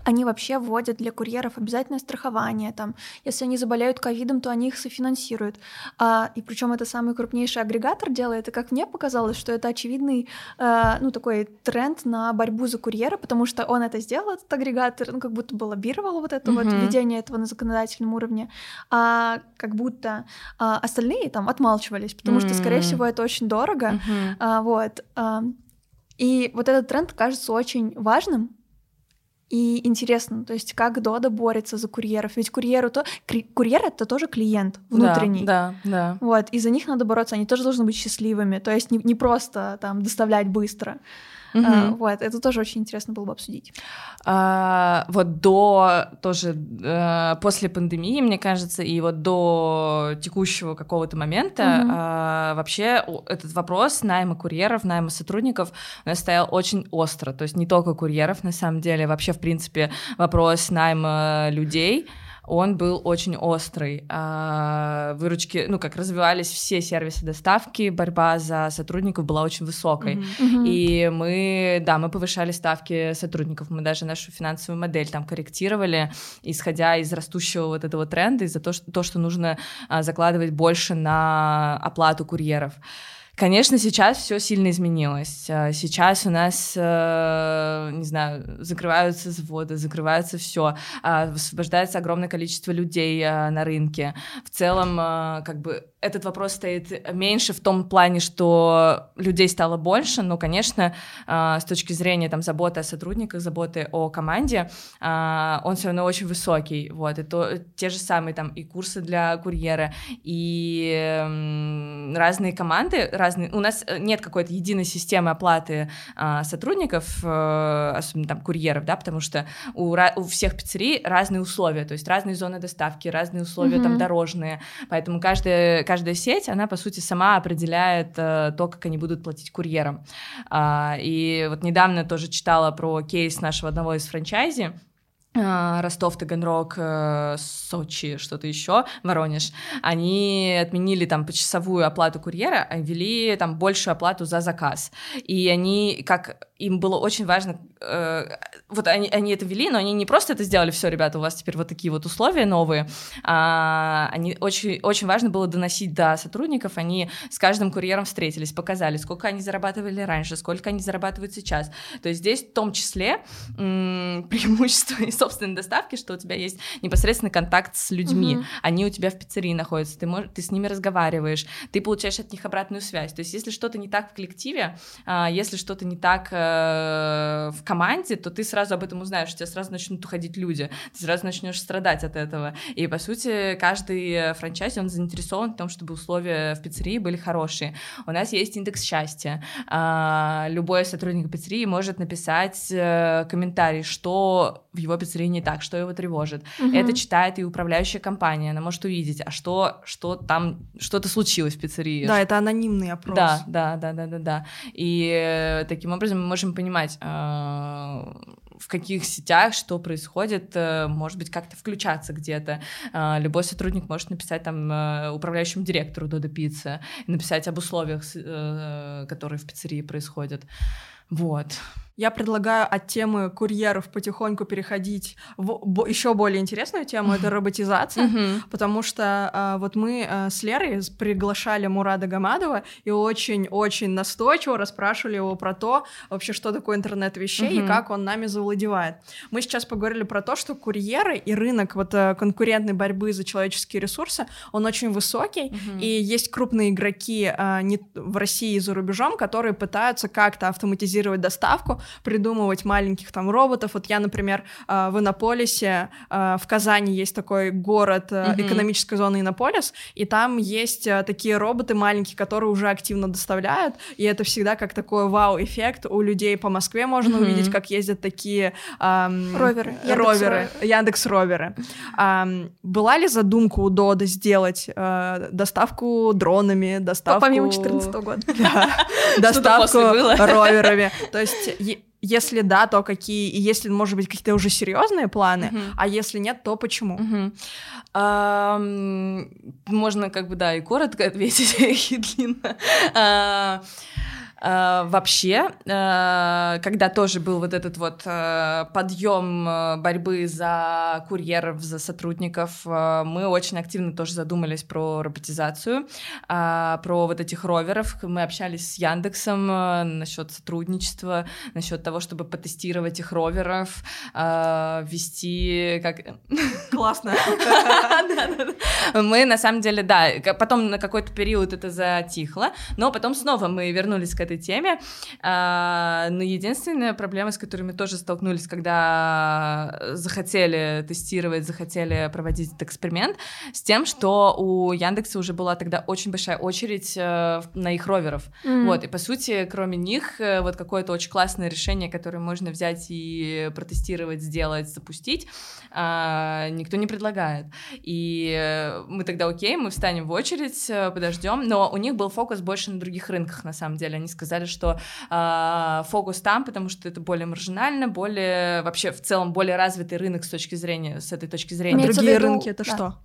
они вообще вводят для курьеров обязательное страхование. Там, если они заболеют ковидом, то они их софинансируют. А, и причем это самый крупнейший агрегатор делает. И как мне показалось, что это очевидный э, ну, такой тренд на борьбу за курьера, потому что он это сделал, этот агрегатор, ну, как будто бы лоббировал вот это mm-hmm. вот введение этого на законодательном уровне, а как будто а, остальные там отмалчивались, потому mm-hmm. что, скорее всего, это очень дорого. Mm-hmm. А, вот. А, и вот этот тренд кажется очень важным, И интересно, то есть как Дода борется за курьеров, ведь курьеру то курьер это тоже клиент внутренний, да, да, да. Вот и за них надо бороться, они тоже должны быть счастливыми, то есть не, не просто там доставлять быстро. Угу. А, вот, это тоже очень интересно было бы обсудить. А, вот до тоже а, после пандемии, мне кажется, и вот до текущего какого-то момента угу. а, вообще этот вопрос найма курьеров, найма сотрудников стоял очень остро. То есть не только курьеров, на самом деле, вообще, в принципе, вопрос найма людей — он был очень острый. А, выручки, ну, как развивались все сервисы доставки, борьба за сотрудников была очень высокой. Mm-hmm. И мы, да, мы повышали ставки сотрудников, мы даже нашу финансовую модель там корректировали, исходя из растущего вот этого тренда, из-за того, что, то, что нужно а, закладывать больше на оплату курьеров. Конечно, сейчас все сильно изменилось. А, сейчас у нас, э, не знаю, закрываются заводы, закрывается все, а, освобождается огромное количество людей а, на рынке. В целом, как бы этот вопрос стоит меньше в том плане, что людей стало больше, но, конечно, с точки зрения там заботы о сотрудниках, заботы о команде, он все равно очень высокий. Вот, и то, те же самые там и курсы для курьера, и разные команды, разные. У нас э, нет какой-то единой системы оплаты а, сотрудников, а, особенно там курьеров, да, потому что у, у всех пиццерий разные условия, то есть разные зоны доставки, разные условия mm-hmm. там дорожные, поэтому каждая каждая сеть, она по сути сама определяет а, то, как они будут платить курьерам. А, и вот недавно тоже читала про кейс нашего одного из франчайзи Ростов, Таганрог, э, Сочи, что-то еще, Воронеж, они отменили там почасовую оплату курьера, а ввели там большую оплату за заказ. И они, как им было очень важно, э, вот они, они это вели, но они не просто это сделали, все, ребята, у вас теперь вот такие вот условия новые, а, они очень, очень важно было доносить до сотрудников, они с каждым курьером встретились, показали, сколько они зарабатывали раньше, сколько они зарабатывают сейчас. То есть здесь в том числе м- преимущество и собственной доставки, что у тебя есть непосредственный контакт с людьми, угу. они у тебя в пиццерии находятся, ты, можешь, ты с ними разговариваешь, ты получаешь от них обратную связь. То есть если что-то не так в коллективе, а, если что-то не так э, Э, в команде, то ты сразу об этом узнаешь, у тебя сразу начнут уходить люди, ты сразу начнешь страдать от этого. И, по сути, каждый франчайз, он заинтересован в том, чтобы условия в пиццерии были хорошие. У нас есть индекс счастья. А, любой сотрудник пиццерии может написать э, комментарий, что в его пиццерии не так, что его тревожит. Угу. Это читает и управляющая компания, она может увидеть, а что, что там, что-то случилось в пиццерии. Да, это анонимный опрос. Да, да, да, да, да, да. И э, таким образом мы можем понимать, э, в каких сетях что происходит, э, может быть, как-то включаться где-то. Э, любой сотрудник может написать там управляющему директору Додо Пиццы, написать об условиях, которые в пиццерии происходят. Вот. Я предлагаю от темы курьеров потихоньку переходить в еще более интересную тему, это роботизация, потому что а, вот мы а, с Лерой приглашали Мурада Гамадова и очень-очень настойчиво расспрашивали его про то, вообще, что такое интернет вещей и как он нами завладевает. Мы сейчас поговорили про то, что курьеры и рынок вот э, конкурентной борьбы за человеческие ресурсы, он очень высокий, и есть крупные игроки не в России и за рубежом, которые пытаются как-то автоматизировать доставку, придумывать маленьких там роботов. Вот я, например, а, в Иннополисе, а, в Казани есть такой город mm-hmm. экономической зоны Иннополис, и там есть такие роботы маленькие, которые уже активно доставляют, и это всегда как такой вау-эффект. У людей по Москве можно mm-hmm. увидеть, как ездят такие эм, роверы, роверы, Яндекс роверы. Эм, была ли задумка у Дода сделать э, доставку дронами, доставку... Помимо 14 года. Доставку роверами. То есть если да, то какие? И если, может быть, какие-то уже серьезные планы, uh-huh. а если нет, то почему? Uh-huh. Um, можно как бы, да, и коротко ответить, и длинно. Uh, Э, вообще, э, когда тоже был вот этот вот э, подъем борьбы за курьеров, за сотрудников, мы очень активно тоже задумались про роботизацию, про вот этих роверов. Мы общались с Яндексом насчет сотрудничества, насчет того, чтобы потестировать их роверов, вести как... Классно. Мы на самом деле, да, потом на какой-то период это затихло, но потом снова мы вернулись к этой этой теме. А, но единственная проблема, с которой мы тоже столкнулись, когда захотели тестировать, захотели проводить этот эксперимент, с тем, что у Яндекса уже была тогда очень большая очередь э, на их роверов. Mm. Вот, и по сути, кроме них, э, вот какое-то очень классное решение, которое можно взять и протестировать, сделать, запустить, а, никто не предлагает. И э, мы тогда, окей, мы встанем в очередь, подождем, но у них был фокус больше на других рынках, на самом деле. Они сказали, что э, фокус там, потому что это более маржинально, более вообще в целом более развитый рынок с точки зрения, с этой точки зрения. Имеется Другие рынки это да. что?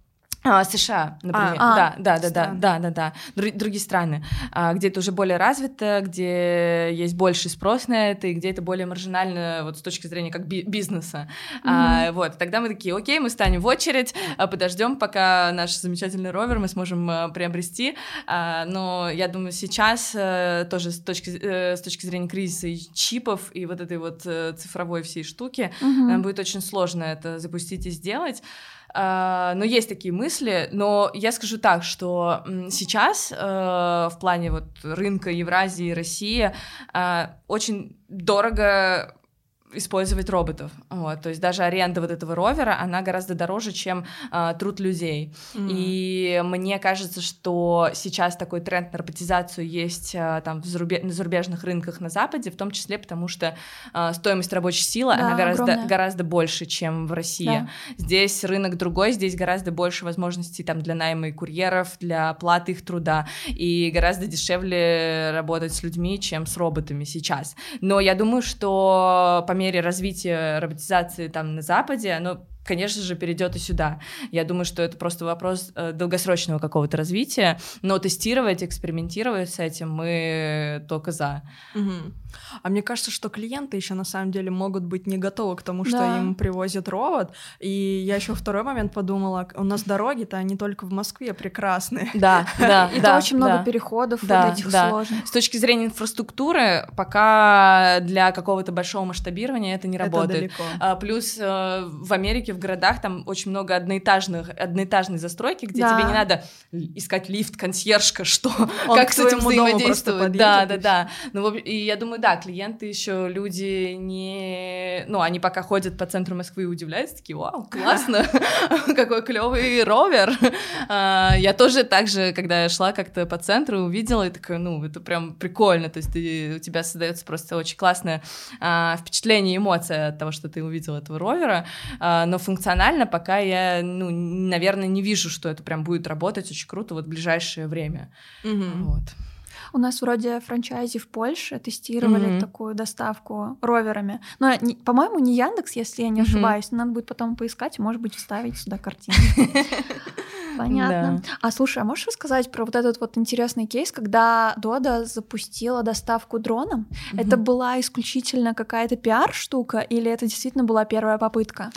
А, США, например. А, да, да, да, да, да, да, да. Друг, другие страны, а, где это уже более развито, где есть больший спрос на это, и где это более маржинально вот с точки зрения как би- бизнеса. Mm-hmm. А, вот, тогда мы такие, окей, мы станем в очередь, а, подождем, пока наш замечательный ровер мы сможем а, приобрести. А, но я думаю, сейчас а, тоже с точки, а, с точки зрения кризиса и чипов, и вот этой вот а, цифровой всей штуки, mm-hmm. нам будет очень сложно это запустить и сделать. Uh, но есть такие мысли, но я скажу так, что сейчас uh, в плане вот рынка Евразии, России uh, очень дорого использовать роботов. Вот, то есть даже аренда вот этого ровера, она гораздо дороже, чем э, труд людей. Mm-hmm. И мне кажется, что сейчас такой тренд на роботизацию есть э, там в зарубеж... на зарубежных рынках на Западе, в том числе потому, что э, стоимость рабочей силы, да, она гораздо, гораздо больше, чем в России. Да. Здесь рынок другой, здесь гораздо больше возможностей там для найма и курьеров, для оплаты их труда, и гораздо дешевле работать с людьми, чем с роботами сейчас. Но я думаю, что по мере развития роботизации там на Западе, оно конечно же, перейдет и сюда. Я думаю, что это просто вопрос э, долгосрочного какого-то развития, но тестировать, экспериментировать с этим мы только за. Угу. А мне кажется, что клиенты еще на самом деле могут быть не готовы к тому, что да. им привозят робот. И я еще второй момент подумала, у нас дороги-то они только в Москве прекрасные. Да, да, Это очень много переходов да, этих сложных. С точки зрения инфраструктуры, пока для какого-то большого масштабирования это не работает. А, плюс э, в Америке, в городах там очень много одноэтажных, одноэтажной застройки, где да. тебе не надо искать лифт, консьержка, что, Он как с этим взаимодействовать. Да, да, да. Ну, и я думаю, да, клиенты еще люди не... Ну, они пока ходят по центру Москвы и удивляются, такие, вау, классно, какой клевый ровер. А, я тоже так же, когда я шла как-то по центру, увидела и такая, ну, это прям прикольно, то есть у тебя создается просто очень классное а, впечатление, эмоция от того, что ты увидел этого ровера, а, но функционально пока я, ну, наверное, не вижу, что это прям будет работать очень круто вот в ближайшее время. Mm-hmm. Вот. У нас вроде франчайзи в Польше тестировали mm-hmm. такую доставку роверами. Но, не, по-моему, не Яндекс, если я не ошибаюсь. Mm-hmm. Надо будет потом поискать, может быть, вставить сюда картину. Понятно. А слушай, а можешь рассказать про вот этот вот интересный кейс, когда Дода запустила доставку дроном? Это была исключительно какая-то пиар-штука или это действительно была первая попытка?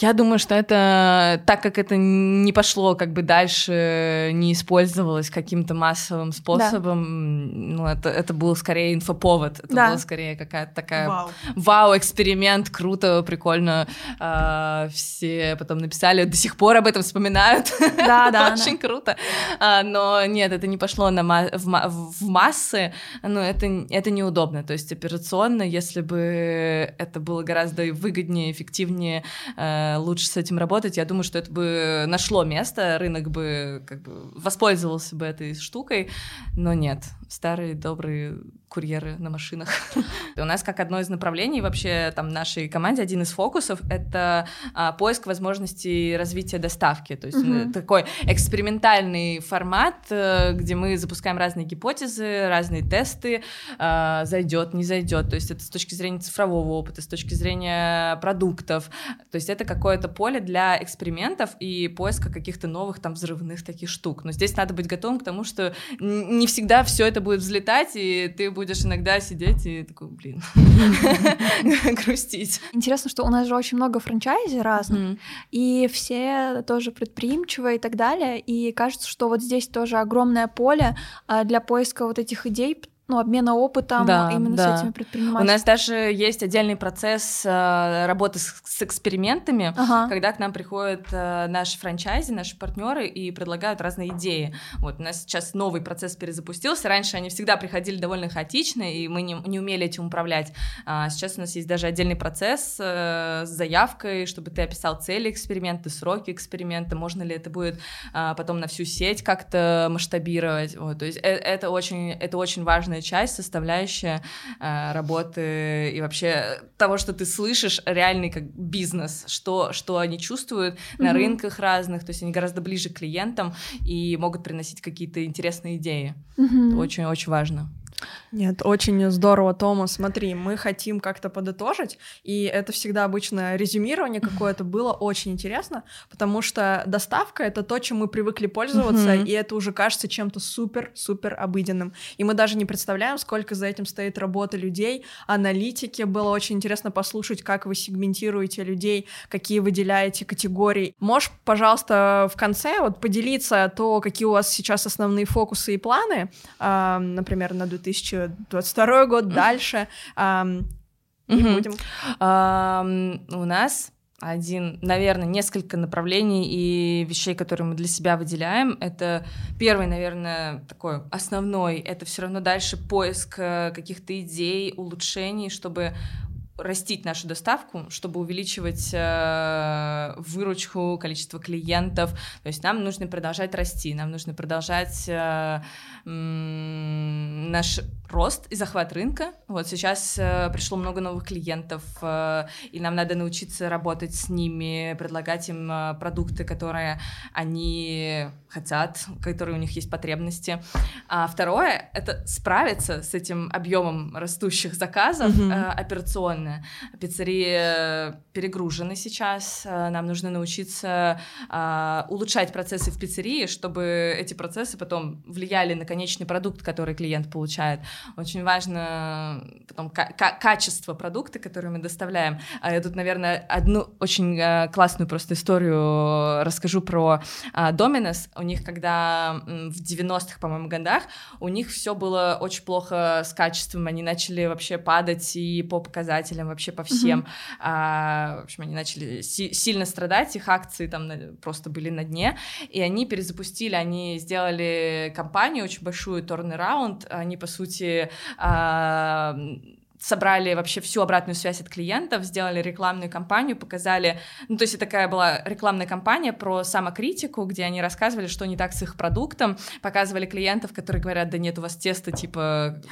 Я думаю, что это, так как это не пошло как бы дальше, не использовалось каким-то массовым способом, да. ну, это, это был скорее инфоповод, это да. была скорее какая-то такая вау. вау, эксперимент, круто, прикольно. А, все потом написали, до сих пор об этом вспоминают. Да, да. Очень круто. А, но нет, это не пошло на ма- в, ма- в массы, ну, это, это неудобно. То есть операционно, если бы это было гораздо выгоднее, эффективнее, а, лучше с этим работать, я думаю, что это бы нашло место, рынок бы как бы воспользовался бы этой штукой, но нет, старые добрые курьеры на машинах. У нас как одно из направлений вообще там нашей команде один из фокусов это а, поиск возможностей развития доставки, то есть mm-hmm. такой экспериментальный формат, э, где мы запускаем разные гипотезы, разные тесты, а, зайдет, не зайдет, то есть это с точки зрения цифрового опыта, с точки зрения продуктов, то есть это какое-то поле для экспериментов и поиска каких-то новых там взрывных таких штук. Но здесь надо быть готовым к тому, что не всегда все это будет взлетать и ты будешь будешь иногда сидеть и такой, блин, грустить. Интересно, что у нас же очень много франчайзи разных, и все тоже предприимчивые и так далее, и кажется, что вот здесь тоже огромное поле а, для поиска вот этих идей, ну, обмена опытом да, именно да. с этими предпринимателями. У нас даже есть отдельный процесс э, работы с, с экспериментами, ага. когда к нам приходят э, наши франчайзи, наши партнеры и предлагают разные идеи. Вот у нас сейчас новый процесс перезапустился. Раньше они всегда приходили довольно хаотично, и мы не, не умели этим управлять. А сейчас у нас есть даже отдельный процесс э, с заявкой, чтобы ты описал цели эксперимента, сроки эксперимента, можно ли это будет э, потом на всю сеть как-то масштабировать. Вот, то есть э, это очень, это очень важная часть, составляющая э, работы и вообще того, что ты слышишь, реальный как бизнес, что, что они чувствуют mm-hmm. на рынках разных, то есть они гораздо ближе к клиентам и могут приносить какие-то интересные идеи. Mm-hmm. Очень-очень важно. Нет, очень здорово, Тома. Смотри, мы хотим как-то подытожить, и это всегда обычно резюмирование какое-то было очень интересно, потому что доставка — это то, чем мы привыкли пользоваться, и это уже кажется чем-то супер-супер обыденным. И мы даже не представляем, сколько за этим стоит работа людей, аналитики. Было очень интересно послушать, как вы сегментируете людей, какие выделяете категории. Можешь, пожалуйста, в конце вот поделиться то, какие у вас сейчас основные фокусы и планы, э, например, на 2000 2022 год, дальше. Не будем. У нас один, наверное, несколько направлений и вещей, которые мы для себя выделяем. Это первый, наверное, такой основной, это все равно дальше поиск э, каких-то идей, улучшений, чтобы растить нашу доставку, чтобы увеличивать э, выручку, количество клиентов. То есть нам нужно продолжать расти, нам нужно продолжать э, наш рост и захват рынка. Вот сейчас э, пришло много новых клиентов, э, и нам надо научиться работать с ними, предлагать им э, продукты, которые они хотят, которые у них есть потребности. А второе — это справиться с этим объемом растущих заказов mm-hmm. э, операционно. Пиццерии перегружены сейчас, э, нам нужно научиться э, улучшать процессы в пиццерии, чтобы эти процессы потом влияли на конечный продукт, который клиент получает. Очень важно потом качество продукта, который мы доставляем. А я тут, наверное, одну очень э, классную просто историю расскажу про Доминос. У них, когда в 90-х, по-моему, годах, у них все было очень плохо с качеством, они начали вообще падать и по показателям, вообще по всем. Mm-hmm. А, в общем, они начали си- сильно страдать, их акции там просто были на дне, и они перезапустили, они сделали компанию очень большую, turnaround, они, по сути, а, собрали вообще всю обратную связь от клиентов, сделали рекламную кампанию, показали, ну, то есть это такая была рекламная кампания про самокритику, где они рассказывали, что не так с их продуктом, показывали клиентов, которые говорят, да нет, у вас тесто, типа,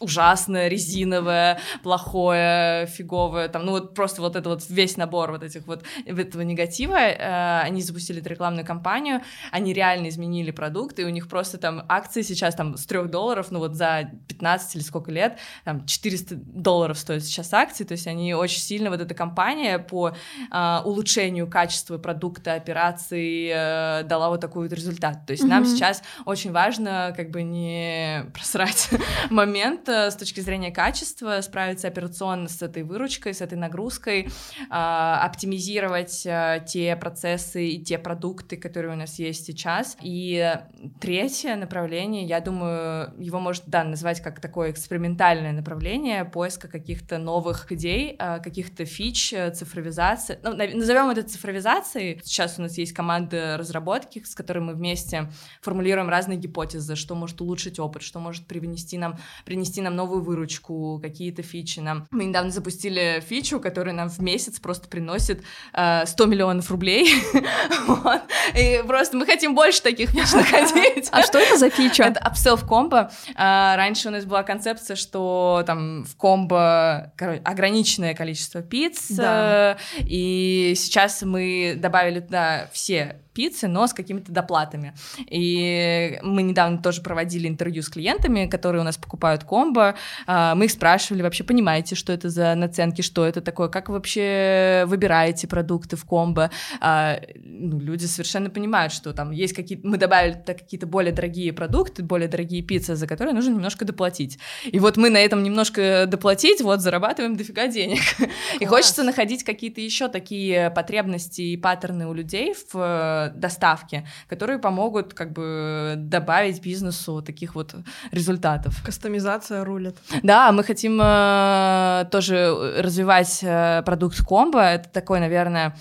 ужасное, резиновое, плохое, фиговое, там, ну вот просто вот это вот весь набор вот этих вот этого негатива, э, они запустили эту рекламную кампанию, они реально изменили продукт, и у них просто там акции сейчас там с 3 долларов, ну вот за 15 или сколько лет, там 400 долларов стоят сейчас акции, то есть они очень сильно, вот эта компания по э, улучшению качества продукта, операций э, дала вот такой вот результат, то есть mm-hmm. нам сейчас очень важно как бы не просрать момент, с точки зрения качества, справиться операционно с этой выручкой, с этой нагрузкой, а, оптимизировать а, те процессы и те продукты, которые у нас есть сейчас. И третье направление, я думаю, его можно, да, назвать как такое экспериментальное направление поиска каких-то новых идей, а, каких-то фич, цифровизации. Ну, назовем это цифровизацией. Сейчас у нас есть команда разработки, с которой мы вместе формулируем разные гипотезы, что может улучшить опыт, что может привнести нам, принести принести нам новую выручку, какие-то фичи нам. Мы недавно запустили фичу, которая нам в месяц просто приносит э, 100 миллионов рублей. вот. И просто мы хотим больше таких фич находить. А что это за фича? Это upsell в комбо. А, раньше у нас была концепция, что там в комбо ограниченное количество пиц, э, и сейчас мы добавили туда все пиццы, но с какими-то доплатами. И мы недавно тоже проводили интервью с клиентами, которые у нас покупают комбо. А, мы их спрашивали вообще, понимаете, что это за наценки, что это такое, как вы вообще выбираете продукты в комбо. А, ну, люди совершенно понимают, что там есть какие-то... Мы добавили какие-то более дорогие продукты, более дорогие пиццы, за которые нужно немножко доплатить. И вот мы на этом немножко доплатить, вот зарабатываем дофига денег. Класс. И хочется находить какие-то еще такие потребности и паттерны у людей в доставки, которые помогут как бы добавить бизнесу таких вот результатов. Кастомизация рулит. Да, мы хотим э, тоже развивать э, продукт комбо. Это такой, наверное,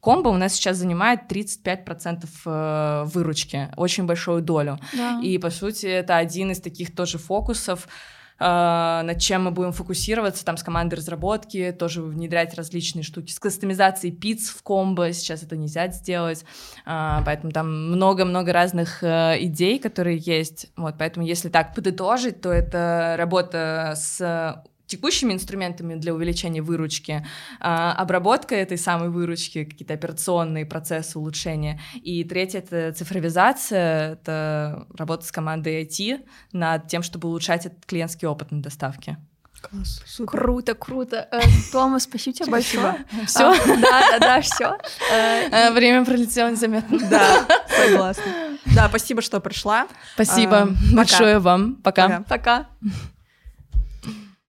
комбо у нас сейчас занимает 35% э, выручки, очень большую долю. Да. И, по сути, это один из таких тоже фокусов, э, над чем мы будем фокусироваться, там с командой разработки, тоже внедрять различные штуки. С кастомизацией пиц в комбо сейчас это нельзя сделать, э, поэтому там много-много разных э, идей, которые есть. Вот, поэтому если так подытожить, то это работа с текущими инструментами для увеличения выручки, а, обработка этой самой выручки, какие-то операционные процессы улучшения. И третье — это цифровизация, это работа с командой IT над тем, чтобы улучшать этот клиентский опыт на доставке. Класс, супер. Круто, круто. Э, Тома, спасибо тебе большое. Все? А, Да, да, да, все. Э, Время пролетело незаметно. Да, согласна. Да, спасибо, что пришла. Спасибо А, пока. большое вам. Пока. Пока. Пока.